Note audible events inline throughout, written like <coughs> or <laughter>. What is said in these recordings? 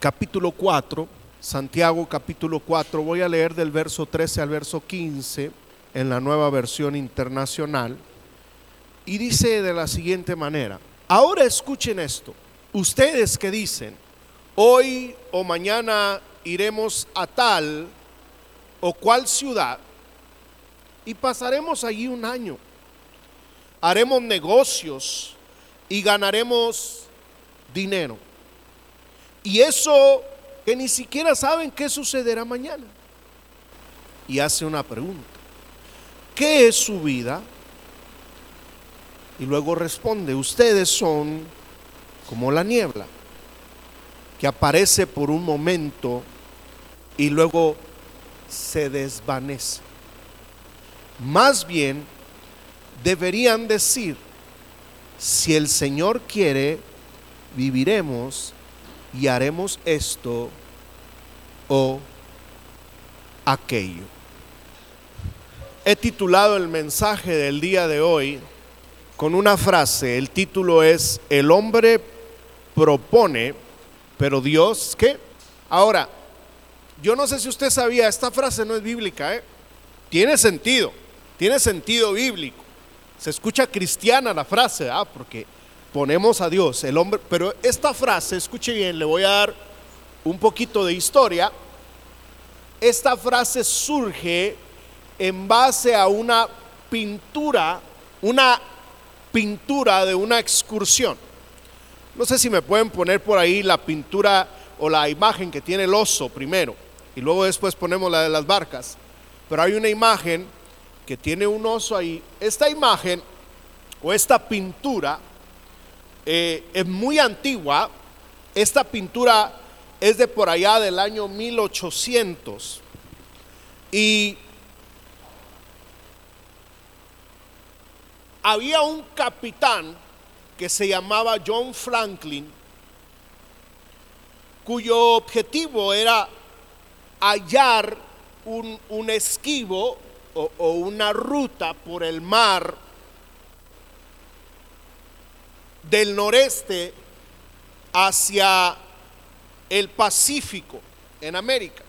capítulo 4. Santiago capítulo 4. Voy a leer del verso 13 al verso 15 en la nueva versión internacional. Y dice de la siguiente manera. Ahora escuchen esto. Ustedes que dicen, hoy o mañana iremos a tal o cual ciudad y pasaremos allí un año. Haremos negocios y ganaremos dinero. Y eso que ni siquiera saben qué sucederá mañana. Y hace una pregunta. ¿Qué es su vida? Y luego responde, ustedes son como la niebla, que aparece por un momento y luego se desvanece. Más bien, deberían decir, si el Señor quiere, viviremos y haremos esto o aquello. He titulado el mensaje del día de hoy con una frase. El título es El hombre propone, pero Dios, ¿qué? Ahora, yo no sé si usted sabía, esta frase no es bíblica, ¿eh? Tiene sentido, tiene sentido bíblico. Se escucha cristiana la frase, ¿ah? Porque ponemos a Dios, el hombre, pero esta frase, escuche bien, le voy a dar un poquito de historia. Esta frase surge en base a una pintura, una pintura de una excursión. No sé si me pueden poner por ahí la pintura o la imagen que tiene el oso primero y luego después ponemos la de las barcas. Pero hay una imagen que tiene un oso ahí. Esta imagen o esta pintura eh, es muy antigua. Esta pintura es de por allá del año 1800. Y había un capitán que se llamaba John Franklin, cuyo objetivo era hallar un, esquivo o una ruta por el mar del noreste hacia el Pacífico en América.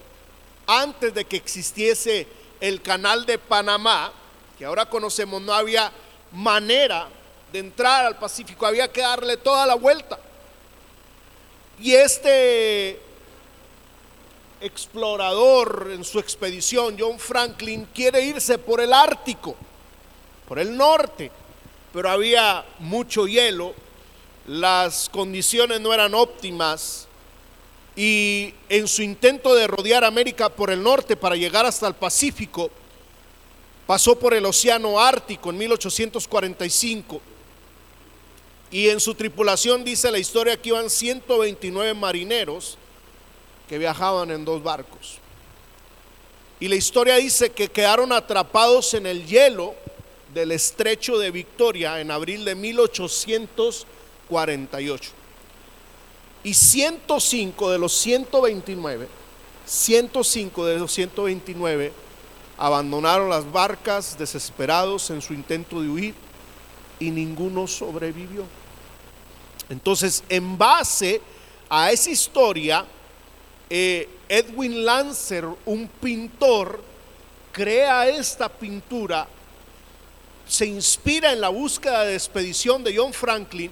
Antes de que existiese el canal de Panamá, que ahora conocemos, no había manera de entrar al Pacífico, había que darle toda la vuelta. Y este explorador en su expedición, John Franklin, quiere irse por el Ártico, por el norte, pero había mucho hielo las condiciones no eran óptimas y en su intento de rodear América por el norte para llegar hasta el Pacífico, pasó por el Océano Ártico en 1845 y en su tripulación dice la historia que iban 129 marineros que viajaban en dos barcos. Y la historia dice que quedaron atrapados en el hielo del estrecho de Victoria en abril de 1845 48. Y 105 de los 129, 105 de los 129 abandonaron las barcas desesperados en su intento de huir y ninguno sobrevivió. Entonces, en base a esa historia, eh, Edwin Lancer, un pintor, crea esta pintura, se inspira en la búsqueda de expedición de John Franklin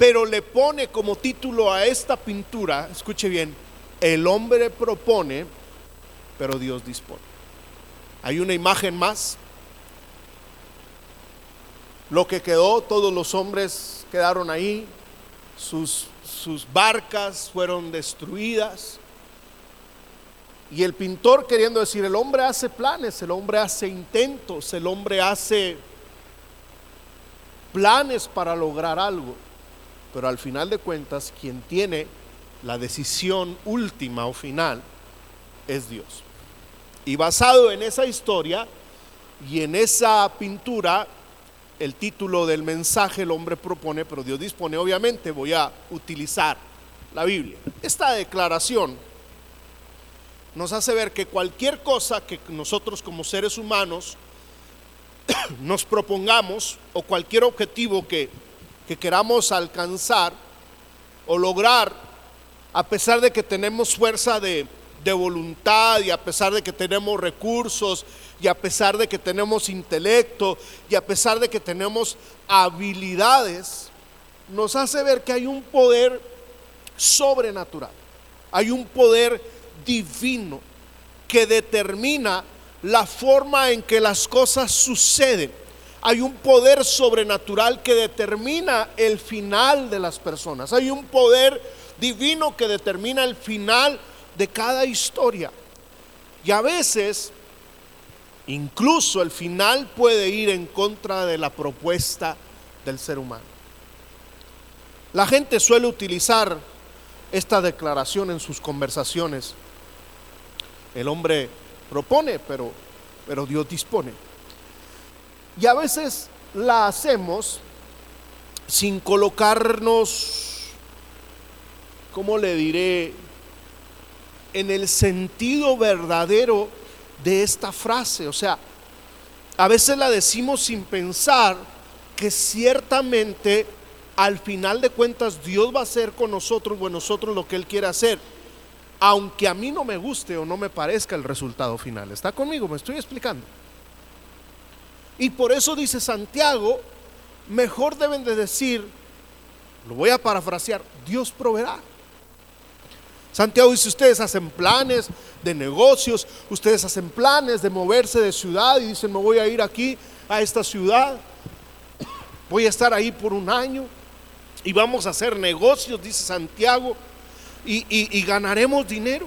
pero le pone como título a esta pintura, escuche bien, el hombre propone, pero Dios dispone. Hay una imagen más. Lo que quedó, todos los hombres quedaron ahí, sus, sus barcas fueron destruidas. Y el pintor queriendo decir, el hombre hace planes, el hombre hace intentos, el hombre hace planes para lograr algo. Pero al final de cuentas, quien tiene la decisión última o final es Dios. Y basado en esa historia y en esa pintura, el título del mensaje el hombre propone, pero Dios dispone, obviamente voy a utilizar la Biblia. Esta declaración nos hace ver que cualquier cosa que nosotros como seres humanos <coughs> nos propongamos o cualquier objetivo que, que queramos alcanzar o lograr, a pesar de que tenemos fuerza de, de voluntad y a pesar de que tenemos recursos y a pesar de que tenemos intelecto y a pesar de que tenemos habilidades, nos hace ver que hay un poder sobrenatural, hay un poder divino que determina la forma en que las cosas suceden. Hay un poder sobrenatural que determina el final de las personas. Hay un poder divino que determina el final de cada historia. Y a veces, incluso el final puede ir en contra de la propuesta del ser humano. La gente suele utilizar esta declaración en sus conversaciones. El hombre propone, pero, pero Dios dispone. Y a veces la hacemos sin colocarnos, ¿cómo le diré? En el sentido verdadero de esta frase. O sea, a veces la decimos sin pensar que ciertamente al final de cuentas Dios va a hacer con nosotros o en nosotros lo que Él quiere hacer aunque a mí no me guste o no me parezca el resultado final. ¿Está conmigo? Me estoy explicando. Y por eso dice Santiago, mejor deben de decir, lo voy a parafrasear, Dios proveerá. Santiago dice, ustedes hacen planes de negocios, ustedes hacen planes de moverse de ciudad y dicen, me voy a ir aquí a esta ciudad, voy a estar ahí por un año y vamos a hacer negocios, dice Santiago y, ganaremos dinero.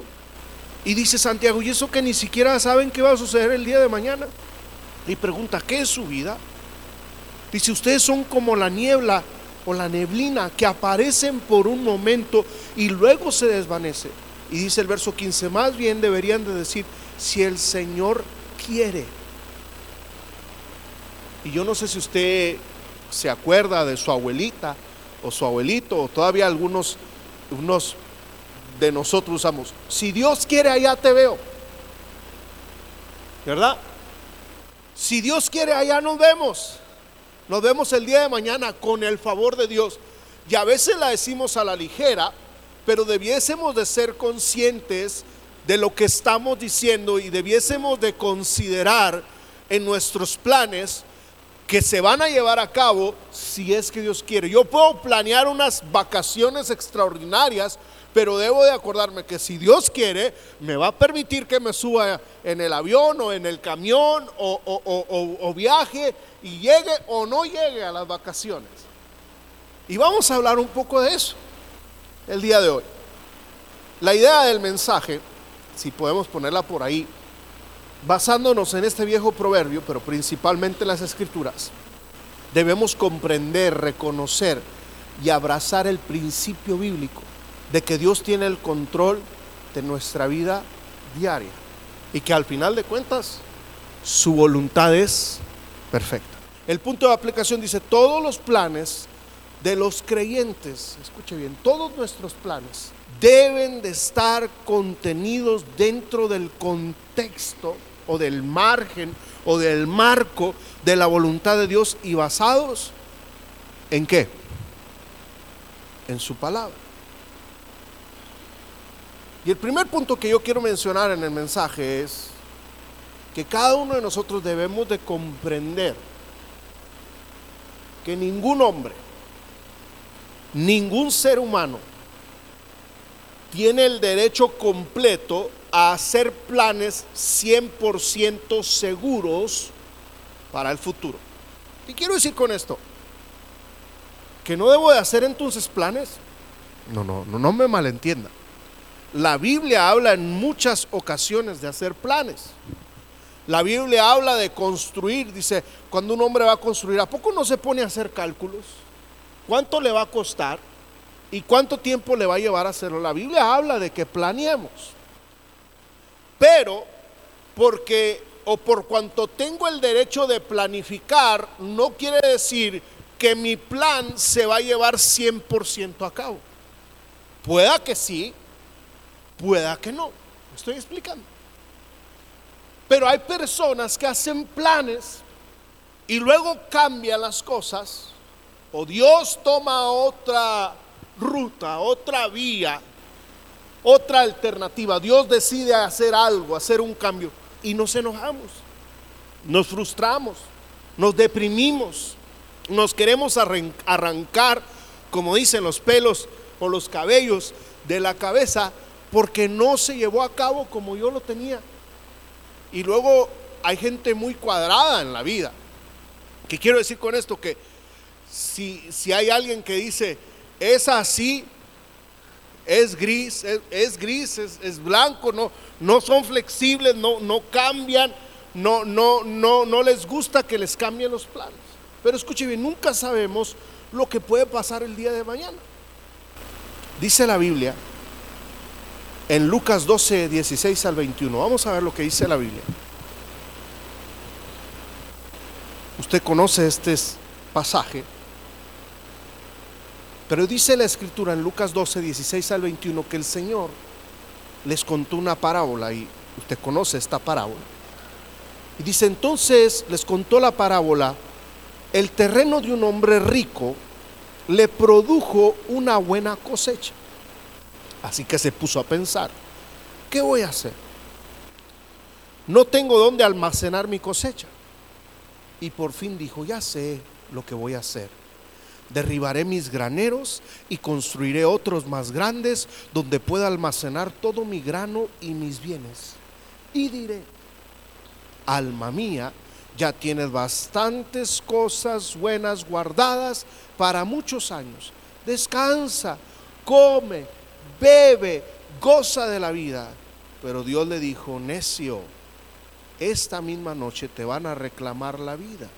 Y dice Santiago, y eso que ni siquiera saben qué va a suceder el día de mañana. Y pregunta, ¿qué es su vida? Dice, ustedes son como la niebla o la neblina que aparecen por un momento y luego se desvanece. Y dice el verso 15, más bien deberían de decir, si el Señor quiere. Y yo no sé si usted se acuerda de su abuelita o su abuelito o todavía algunos unos nosotros usamos. Si Dios quiere, allá te veo. ¿Verdad? Si Dios quiere, allá nos vemos. Nos vemos el día de mañana con el favor de Dios. Y a veces la decimos a la ligera, pero debiésemos de ser conscientes de lo que estamos diciendo y debiésemos de considerar en nuestros planes que se van a llevar a cabo si es que Dios quiere. Yo puedo planear unas vacaciones extraordinarias pero debo de acordarme que si Dios quiere, me va a permitir que me suba en el avión o en el camión o, viaje y llegue o no llegue a las vacaciones. Y vamos a hablar un poco de eso el día de hoy. La idea del mensaje, si podemos ponerla por ahí, basándonos en este viejo proverbio, pero principalmente en las escrituras, debemos comprender, reconocer y abrazar el principio bíblico de que Dios tiene el control de nuestra vida diaria y que al final de cuentas su voluntad es perfecta. El punto de aplicación dice, todos los planes de los creyentes, escuche bien, todos nuestros planes deben de estar contenidos dentro del contexto o del margen o del marco de la voluntad de Dios y basados en qué? En su palabra. Y el primer punto que yo quiero mencionar en el mensaje es que cada uno de nosotros debemos de comprender que ningún hombre, ningún ser humano tiene el derecho completo a hacer planes 100% seguros para el futuro. ¿Qué quiero decir con esto? Que no debo de hacer entonces planes. No, no, no, no me malentienda. La Biblia habla en muchas ocasiones de hacer planes. La Biblia habla de construir, dice, cuando un hombre va a construir, ¿a poco no se pone a hacer cálculos? ¿Cuánto le va a costar? ¿Y cuánto tiempo le va a llevar a hacerlo? La Biblia habla de que planeemos. Pero porque o por cuanto tengo el derecho de planificar, no quiere decir que mi plan se va a llevar 100% a cabo. Pueda que sí, pueda que no. Estoy explicando. Pero hay personas que hacen planes y luego cambian las cosas o Dios toma otra ruta, otra vía, otra alternativa. Dios decide hacer algo, hacer un cambio y nos enojamos, nos frustramos, nos deprimimos, nos queremos arrancar, como dicen los pelos o los cabellos de la cabeza, porque no se llevó a cabo como yo lo tenía. Y luego hay gente muy cuadrada en la vida. ¿Qué quiero decir con esto? Que si, si hay alguien que dice, es así, es gris, es, gris, es, blanco, no, no son flexibles, no, no cambian, no, no, no, no les gusta que les cambien los planes. Pero escuche bien, nunca sabemos lo que puede pasar el día de mañana. Dice la Biblia en Lucas 12, 16 al 21. Vamos a ver lo que dice la Biblia. Usted conoce este pasaje. Pero dice la escritura en Lucas 12, 16 al 21 que el Señor les contó una parábola y usted conoce esta parábola. Y dice entonces les contó la parábola, el terreno de un hombre rico le produjo una buena cosecha. Así que se puso a pensar, ¿qué voy a hacer? No tengo dónde almacenar mi cosecha. Y por fin dijo, ya sé lo que voy a hacer derribaré mis graneros y construiré otros más grandes donde pueda almacenar todo mi grano y mis bienes. Y diré, alma mía, ya tienes bastantes cosas buenas guardadas para muchos años. Descansa, come, bebe, goza de la vida. Pero Dios le dijo, necio, esta misma noche te van a reclamar la vida.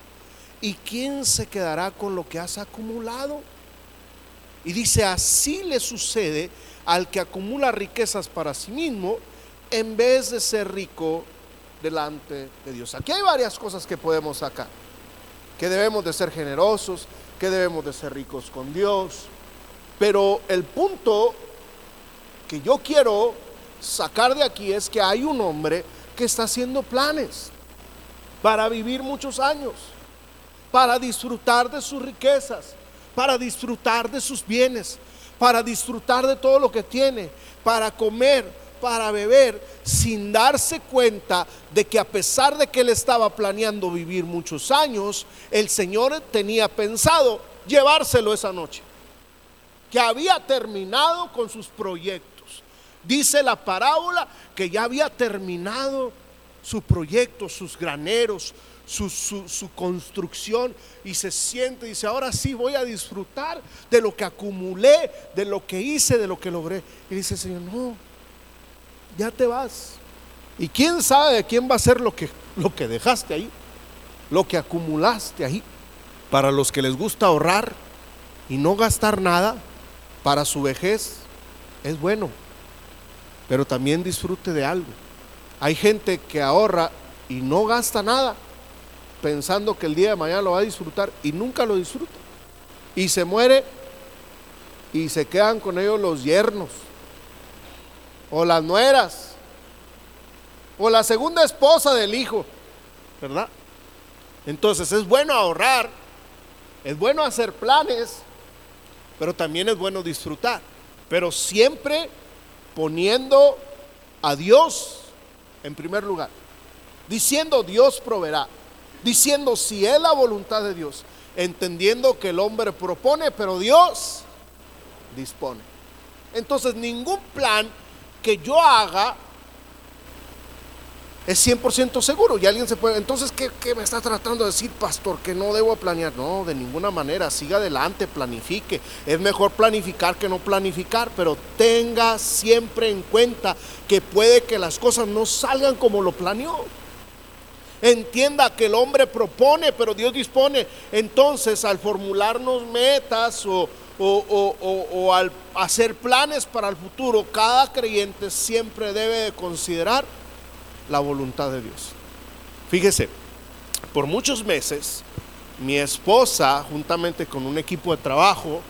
¿Y quién se quedará con lo que has acumulado? Y dice, así le sucede al que acumula riquezas para sí mismo en vez de ser rico delante de Dios. Aquí hay varias cosas que podemos sacar. Que debemos de ser generosos, que debemos de ser ricos con Dios. Pero el punto que yo quiero sacar de aquí es que hay un hombre que está haciendo planes para vivir muchos años para disfrutar de sus riquezas, para disfrutar de sus bienes, para disfrutar de todo lo que tiene, para comer, para beber, sin darse cuenta de que a pesar de que él estaba planeando vivir muchos años, el Señor tenía pensado llevárselo esa noche, que había terminado con sus proyectos. Dice la parábola que ya había terminado su proyecto, sus graneros, su, construcción y se siente y dice, ahora sí voy a disfrutar de lo que acumulé, de lo que hice, de lo que logré. Y dice, Señor, no, ya te vas. Y quién sabe de quién va a ser lo que, lo que dejaste ahí, lo que acumulaste ahí. Para los que les gusta ahorrar y no gastar nada para su vejez, es bueno, pero también disfrute de algo. Hay gente que ahorra y no gasta nada pensando que el día de mañana lo va a disfrutar y nunca lo disfruta. Y se muere y se quedan con ellos los yernos o las nueras o la segunda esposa del hijo, ¿verdad? Entonces es bueno ahorrar, es bueno hacer planes, pero también es bueno disfrutar, pero siempre poniendo a Dios en primer lugar, diciendo Dios proveerá diciendo si es la voluntad de Dios, entendiendo que el hombre propone, pero Dios dispone. Entonces ningún plan que yo haga es 100% seguro. Y alguien se puede, entonces, ¿qué, ¿qué, me está tratando de decir, pastor? Que no debo planear. No, de ninguna manera. Siga adelante, planifique. Es mejor planificar que no planificar, pero tenga siempre en cuenta que puede que las cosas no salgan como lo planeó. Entienda que el hombre propone, pero Dios dispone. Entonces, al formularnos metas o, o, al hacer planes para el futuro, cada creyente siempre debe de considerar la voluntad de Dios. Fíjese, por muchos meses mi esposa, juntamente con un equipo de trabajo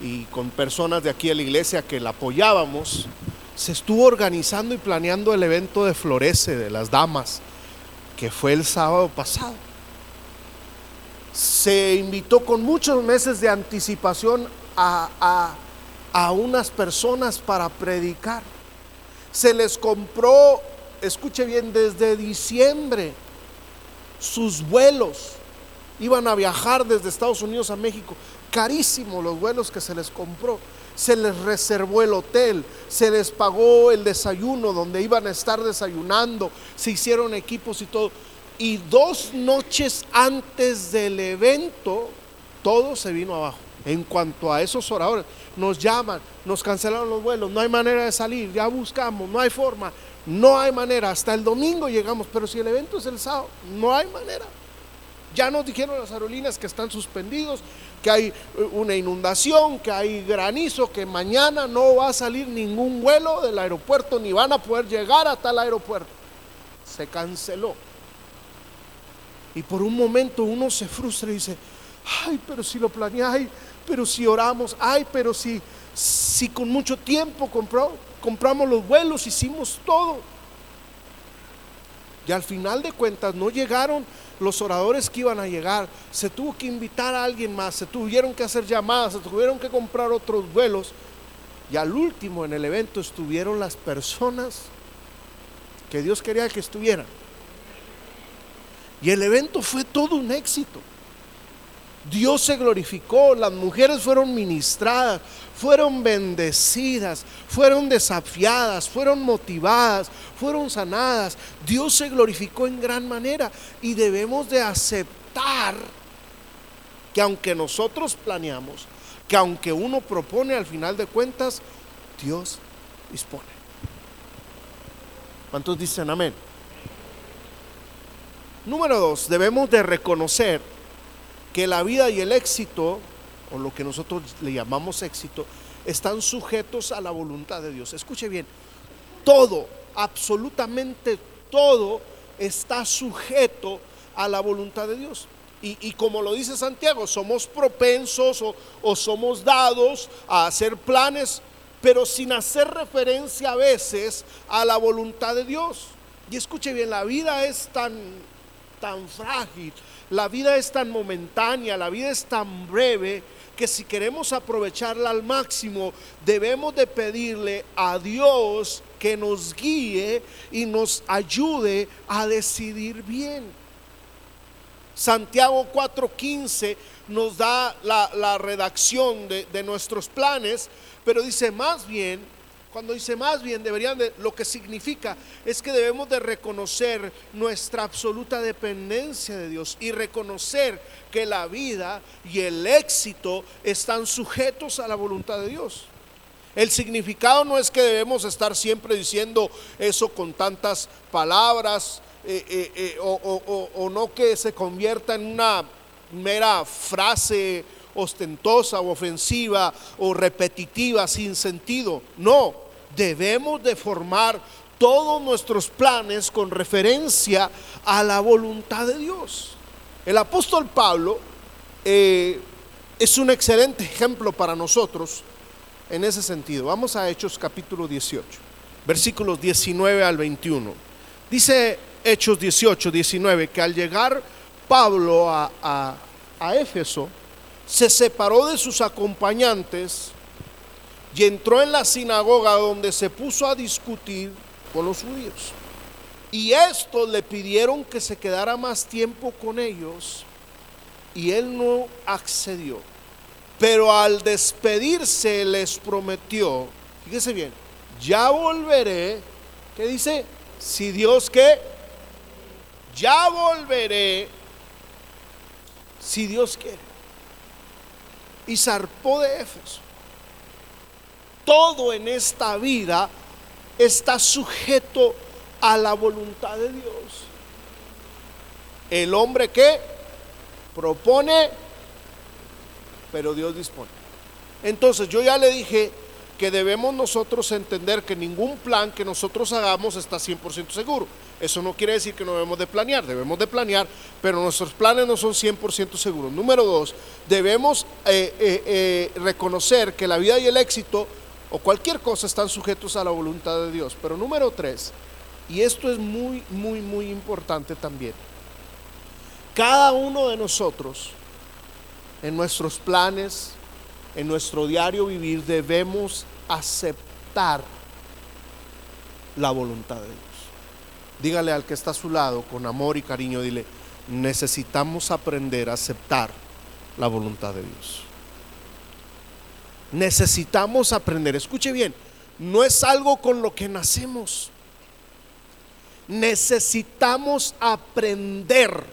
y con personas de aquí de la iglesia que la apoyábamos, se estuvo organizando y planeando el evento de Florece de las Damas, que fue el sábado pasado. Se invitó con muchos meses de anticipación a, unas personas para predicar. Se les compró, escuche bien, desde diciembre sus vuelos. Iban a viajar desde Estados Unidos a México. Carísimos los vuelos que se les compró. Se les reservó el hotel, se les pagó el desayuno donde iban a estar desayunando, se hicieron equipos y todo. Y dos noches antes del evento, todo se vino abajo en cuanto a esos oradores. Nos llaman, nos cancelaron los vuelos, no hay manera de salir, ya buscamos, no hay forma, no hay manera. Hasta el domingo llegamos, pero si el evento es el sábado, no hay manera. Ya nos dijeron las aerolíneas que están suspendidos, que hay eh, una inundación, que hay granizo, que mañana no va a salir ningún vuelo del aeropuerto, ni van a poder llegar a tal aeropuerto. Se canceló. Y por un momento uno se frustra y dice, ay, pero si lo planeé, pero si oramos, ay, pero si, si con mucho tiempo compramos los vuelos, hicimos todo. Y al final de cuentas no llegaron los oradores que iban a llegar, se tuvo que invitar a alguien más, se tuvieron que hacer llamadas, se tuvieron que comprar otros vuelos. Y al último en el evento estuvieron las personas que Dios quería que estuvieran. Y el evento fue todo un éxito. Dios se glorificó, las mujeres fueron ministradas, fueron bendecidas, fueron desafiadas, fueron motivadas, fueron sanadas. Dios se glorificó en gran manera y debemos de aceptar que aunque nosotros planeamos, que aunque uno propone al final de cuentas, Dios dispone. ¿Cuántos dicen amén? Número dos, debemos de reconocer que la vida y el éxito, o lo que nosotros le llamamos éxito, están sujetos a la voluntad de Dios. Escuche bien, todo, absolutamente todo está sujeto a la voluntad de Dios. Y, como lo dice Santiago, somos propensos o, o somos dados a hacer planes, pero sin hacer referencia a veces a la voluntad de Dios. Y escuche bien, la vida es tan, tan frágil, la vida es tan momentánea, la vida es tan breve que si queremos aprovecharla al máximo, debemos de pedirle a Dios que nos guíe y nos ayude a decidir bien. Santiago 4:15 nos da la, redacción de, de nuestros planes, pero dice más bien, cuando dice más bien, deberían de, lo que significa es que debemos de reconocer nuestra absoluta dependencia de Dios y reconocer que la vida y el éxito están sujetos a la voluntad de Dios. El significado no es que debemos estar siempre diciendo eso con tantas palabras eh, eh, eh, o no que se convierta en una mera frase ostentosa o ofensiva o repetitiva sin sentido. No, debemos de formar todos nuestros planes con referencia a la voluntad de Dios. El apóstol Pablo eh, es un excelente ejemplo para nosotros en ese sentido. Vamos a Hechos capítulo 18, versículos 19 al 21. Dice Hechos 18, 19, que al llegar Pablo a, a Éfeso, se separó de sus acompañantes y entró en la sinagoga donde se puso a discutir con los judíos. Y estos le pidieron que se quedara más tiempo con ellos y él no accedió. Pero al despedirse les prometió, fíjese bien, ya volveré, ¿qué dice? Si Dios que, ya volveré, si Dios quiere. Y zarpó de Éfeso todo en esta vida está sujeto a la voluntad de Dios. El hombre que propone, pero Dios dispone. Entonces yo ya le dije que debemos nosotros entender que ningún plan que nosotros hagamos está 100% seguro. Eso no quiere decir que no debemos de planear, debemos de planear, pero nuestros planes no son 100% seguros. Número dos, debemos eh, eh, eh, reconocer que la vida y el éxito o cualquier cosa están sujetos a la voluntad de Dios. Pero número tres, y esto es muy, muy, muy importante también, cada uno de nosotros en nuestros planes, en nuestro diario vivir, debemos aceptar la voluntad de Dios. Dígale al que está a su lado con amor y cariño, dile, necesitamos aprender a aceptar la voluntad de Dios. Necesitamos aprender, escuche bien, no es algo con lo que nacemos. Necesitamos aprender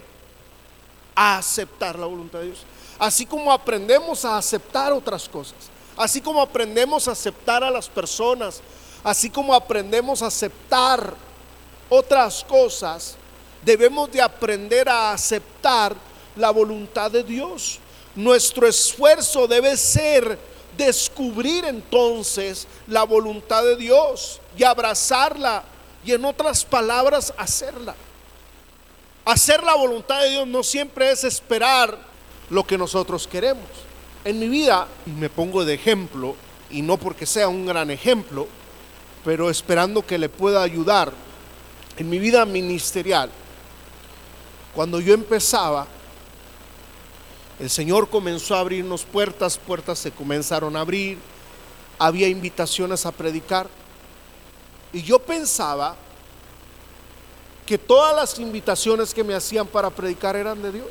a aceptar la voluntad de Dios. Así como aprendemos a aceptar otras cosas, así como aprendemos a aceptar a las personas, así como aprendemos a aceptar otras cosas, debemos de aprender a aceptar la voluntad de Dios. Nuestro esfuerzo debe ser descubrir entonces la voluntad de Dios y abrazarla y en otras palabras hacerla. Hacer la voluntad de Dios no siempre es esperar lo que nosotros queremos. En mi vida, y me pongo de ejemplo, y no porque sea un gran ejemplo, pero esperando que le pueda ayudar en mi vida ministerial, cuando yo empezaba, el Señor comenzó a abrirnos puertas, puertas se comenzaron a abrir, había invitaciones a predicar, y yo pensaba que todas las invitaciones que me hacían para predicar eran de Dios.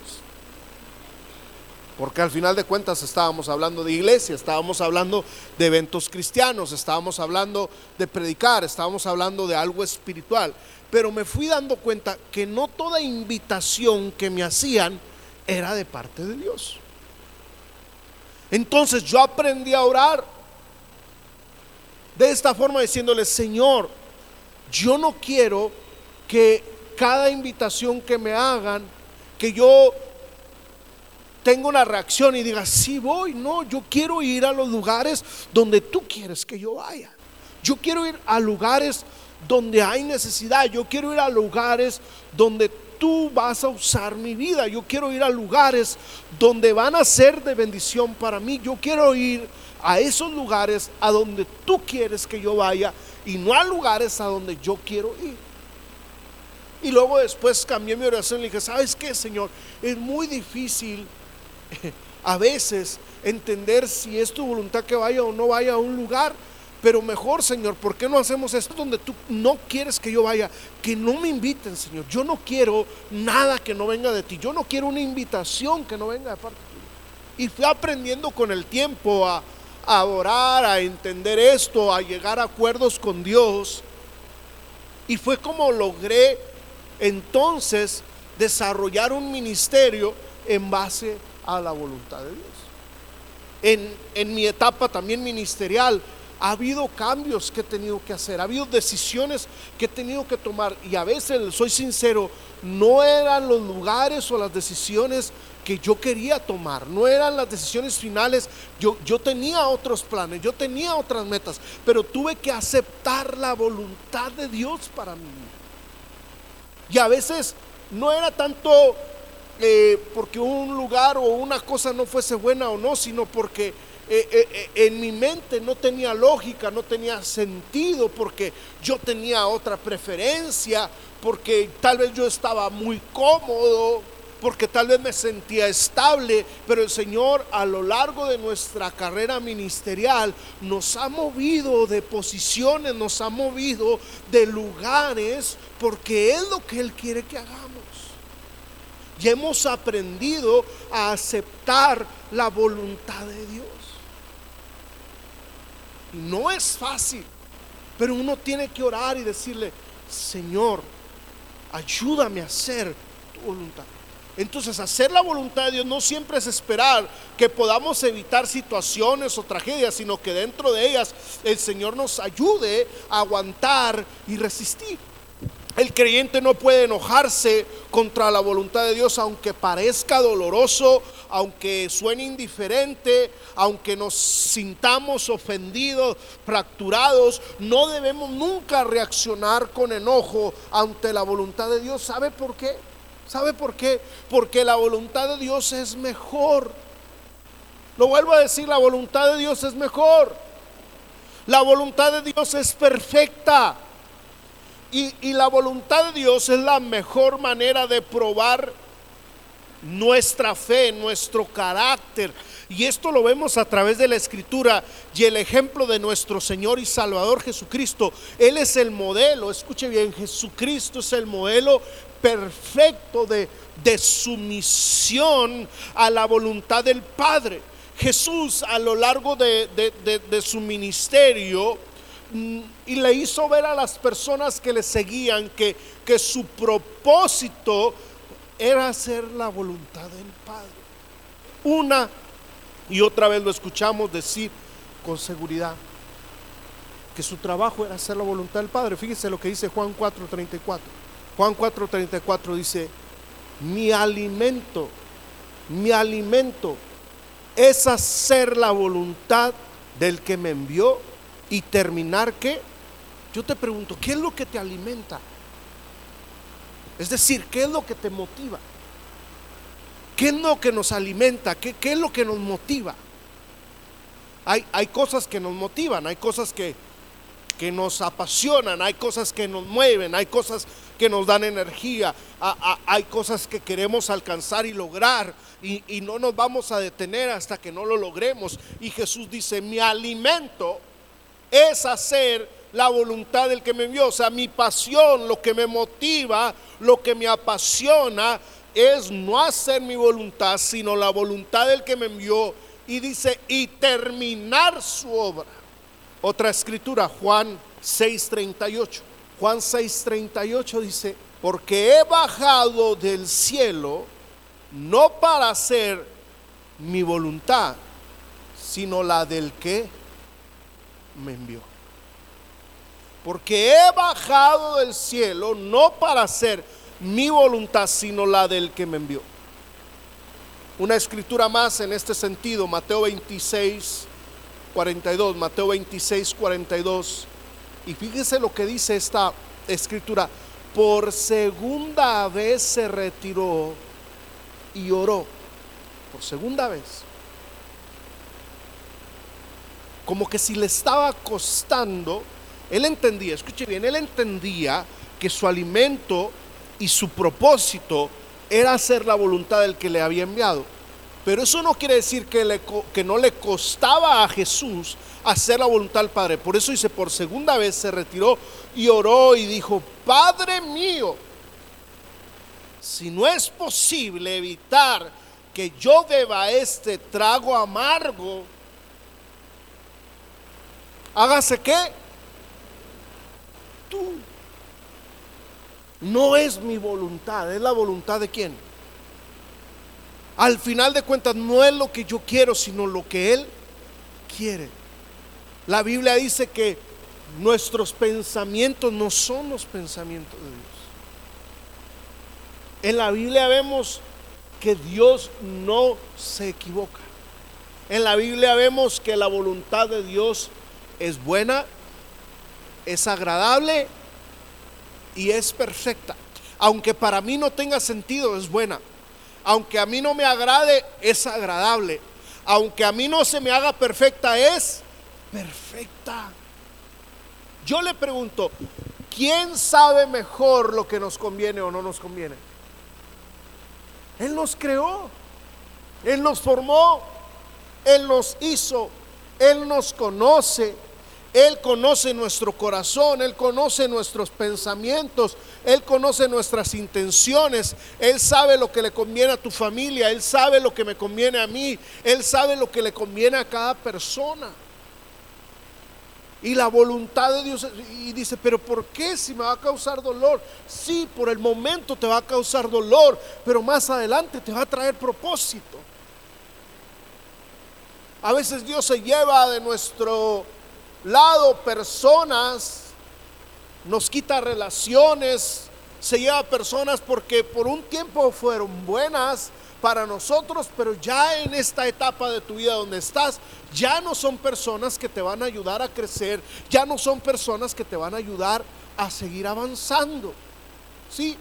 Porque al final de cuentas estábamos hablando de iglesia, estábamos hablando de eventos cristianos, estábamos hablando de predicar, estábamos hablando de algo espiritual. Pero me fui dando cuenta que no toda invitación que me hacían era de parte de Dios. Entonces yo aprendí a orar de esta forma diciéndole, Señor, yo no quiero que cada invitación que me hagan, que yo tenga una reacción y diga, sí voy, no, yo quiero ir a los lugares donde tú quieres que yo vaya. Yo quiero ir a lugares donde hay necesidad, yo quiero ir a lugares donde tú vas a usar mi vida, yo quiero ir a lugares donde van a ser de bendición para mí, yo quiero ir a esos lugares a donde tú quieres que yo vaya y no a lugares a donde yo quiero ir. Y luego después cambié mi oración y dije, ¿sabes qué, Señor? Es muy difícil <laughs> a veces entender si es tu voluntad que vaya o no vaya a un lugar. Pero mejor, Señor, ¿por qué no hacemos esto donde tú no quieres que yo vaya? Que no me inviten, Señor. Yo no quiero nada que no venga de ti. Yo no quiero una invitación que no venga de parte ti Y fui aprendiendo con el tiempo a, a orar, a entender esto, a llegar a acuerdos con Dios. Y fue como logré entonces desarrollar un ministerio en base a la voluntad de Dios. En, en, mi etapa también ministerial ha habido cambios que he tenido que hacer, ha habido decisiones que he tenido que tomar y a veces, soy sincero, no eran los lugares o las decisiones que yo quería tomar, no eran las decisiones finales, yo, yo tenía otros planes, yo tenía otras metas, pero tuve que aceptar la voluntad de Dios para mí. Y a veces no era tanto eh, porque un lugar o una cosa no fuese buena o no, sino porque eh, eh, en mi mente no tenía lógica, no tenía sentido, porque yo tenía otra preferencia, porque tal vez yo estaba muy cómodo porque tal vez me sentía estable, pero el Señor a lo largo de nuestra carrera ministerial nos ha movido de posiciones, nos ha movido de lugares, porque es lo que Él quiere que hagamos. Y hemos aprendido a aceptar la voluntad de Dios. No es fácil, pero uno tiene que orar y decirle, Señor, ayúdame a hacer tu voluntad. Entonces, hacer la voluntad de Dios no siempre es esperar que podamos evitar situaciones o tragedias, sino que dentro de ellas el Señor nos ayude a aguantar y resistir. El creyente no puede enojarse contra la voluntad de Dios, aunque parezca doloroso, aunque suene indiferente, aunque nos sintamos ofendidos, fracturados. No debemos nunca reaccionar con enojo ante la voluntad de Dios. ¿Sabe por qué? ¿Sabe por qué? Porque la voluntad de Dios es mejor. Lo vuelvo a decir, la voluntad de Dios es mejor. La voluntad de Dios es perfecta. Y, la voluntad de Dios es la mejor manera de probar nuestra fe, nuestro carácter. Y esto lo vemos a través de la escritura y el ejemplo de nuestro Señor y Salvador Jesucristo. Él es el modelo, escuche bien, Jesucristo es el modelo perfecto de, de sumisión a la voluntad del Padre. Jesús a lo largo de, de su ministerio Mm, y le hizo ver a las personas que le seguían que, que su propósito era hacer la voluntad del Padre. Una y otra vez lo escuchamos decir con seguridad que su trabajo era hacer la voluntad del Padre. Fíjese lo que dice Juan 4:34. Juan 4:34 dice, mi alimento, mi alimento es hacer la voluntad del que me envió y terminar que, yo te pregunto, ¿qué es lo que te alimenta? Es decir, ¿qué es lo que te motiva? ¿Qué es lo que nos alimenta? ¿Qué, es lo que nos motiva? Hay, hay, cosas que nos motivan, hay cosas que, que nos apasionan, hay cosas que nos mueven, hay cosas que nos dan energía, hay cosas que queremos alcanzar y lograr y no nos vamos a detener hasta que no lo logremos. Y Jesús dice, mi alimento es hacer la voluntad del que me envió. O sea, mi pasión, lo que me motiva, lo que me apasiona, es no hacer mi voluntad, sino la voluntad del que me envió. Y dice, y terminar su obra. Otra escritura, Juan 6:38. Juan 6:38 dice, porque he bajado del cielo no para hacer mi voluntad, sino la del que me envió. Porque he bajado del cielo no para hacer mi voluntad, sino la del que me envió. Una escritura más en este sentido, Mateo 26, 42, Mateo 26, 42. Y fíjese lo que dice esta escritura. Por segunda vez se retiró y oró. Por segunda vez como que si le estaba costando, él entendía, escuche bien, él entendía que su alimento y su propósito era hacer la voluntad del que le había enviado. Pero eso no quiere decir que, que no le costaba a Jesús hacer la voluntad del Padre. Por eso dice, por segunda vez se retiró y oró y dijo, Padre mío, si no es posible evitar que yo beba este trago amargo, hágase qué? Tú. No es mi voluntad, es la voluntad de quién. Al final de cuentas no es lo que yo quiero, sino lo que Él quiere. La Biblia dice que nuestros pensamientos no son los pensamientos de Dios. En la Biblia vemos que Dios no se equivoca. En la Biblia vemos que la voluntad de Dios es buena, es agradable y es perfecta. Aunque para mí no tenga sentido, es buena. Aunque a mí no me agrade, es agradable. Aunque a mí no se me haga perfecta, es perfecta. Yo le pregunto, ¿quién sabe mejor lo que nos conviene o no nos conviene? Él nos creó, Él nos formó, Él nos hizo, Él nos conoce, él conoce nuestro corazón, Él conoce nuestros pensamientos, Él conoce nuestras intenciones, Él sabe lo que le conviene a tu familia, Él sabe lo que me conviene a mí, Él sabe lo que le conviene a cada persona. Y la voluntad de Dios, y dice, pero ¿por qué si me va a causar dolor? Sí, por el momento te va a causar dolor, pero más adelante te va a traer propósito. A veces Dios se lleva de nuestro lado personas, nos quita relaciones, se lleva personas porque por un tiempo fueron buenas para nosotros, pero ya en esta etapa de tu vida donde estás, ya no son personas que te van a ayudar a crecer, ya no son personas que te van a ayudar a seguir avanzando. Sí,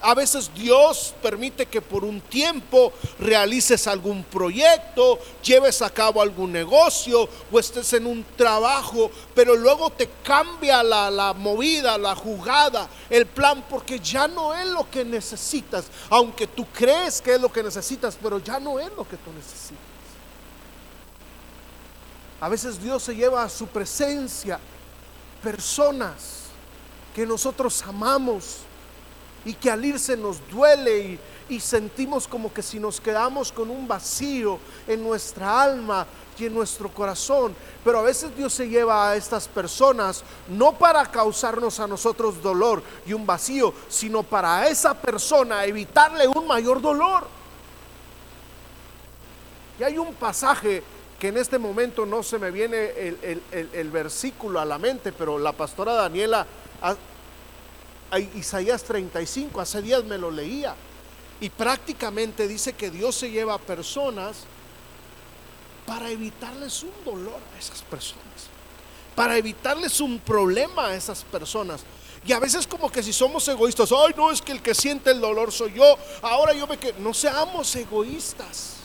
a veces Dios permite que por un tiempo realices algún proyecto, lleves a cabo algún negocio o estés en un trabajo, pero luego te cambia la, movida, la jugada, el plan, porque ya no es lo que necesitas, aunque tú crees que es lo que necesitas, pero ya no es lo que tú necesitas. A veces Dios se lleva a su presencia personas que nosotros amamos y que al irse nos duele y, sentimos como que si nos quedamos con un vacío en nuestra alma y en nuestro corazón. Pero a veces Dios se lleva a estas personas no para causarnos a nosotros dolor y un vacío, sino para esa persona evitarle un mayor dolor. Y hay un pasaje que en este momento no se me viene el, el versículo a la mente, pero la pastora Daniela Isaías 35, hace días me lo leía, y prácticamente dice que Dios se lleva a personas para evitarles un dolor a esas personas, para evitarles un problema a esas personas. Y a veces como que si somos egoístas, ay no, es que el que siente el dolor soy yo, ahora yo me que no seamos egoístas.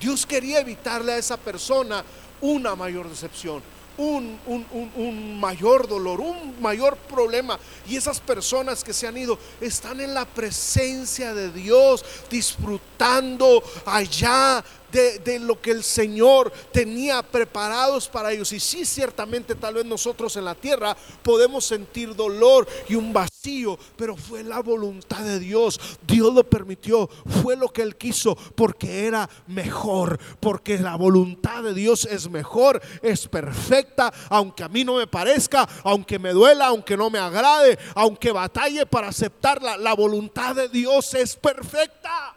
Dios quería evitarle a esa persona una mayor decepción un, mayor dolor, un mayor problema. Y esas personas que se han ido están en la presencia de Dios, disfrutando allá de, lo que el Señor tenía preparados para ellos. Y sí, ciertamente tal vez nosotros en la tierra podemos sentir dolor y un vacío, pero fue la voluntad de Dios. Dios lo permitió, fue lo que Él quiso, porque era mejor, porque la voluntad de Dios es mejor, es perfecta, aunque a mí no me parezca, aunque me duela, aunque no me agrade, aunque batalle para aceptarla, la voluntad de Dios es perfecta.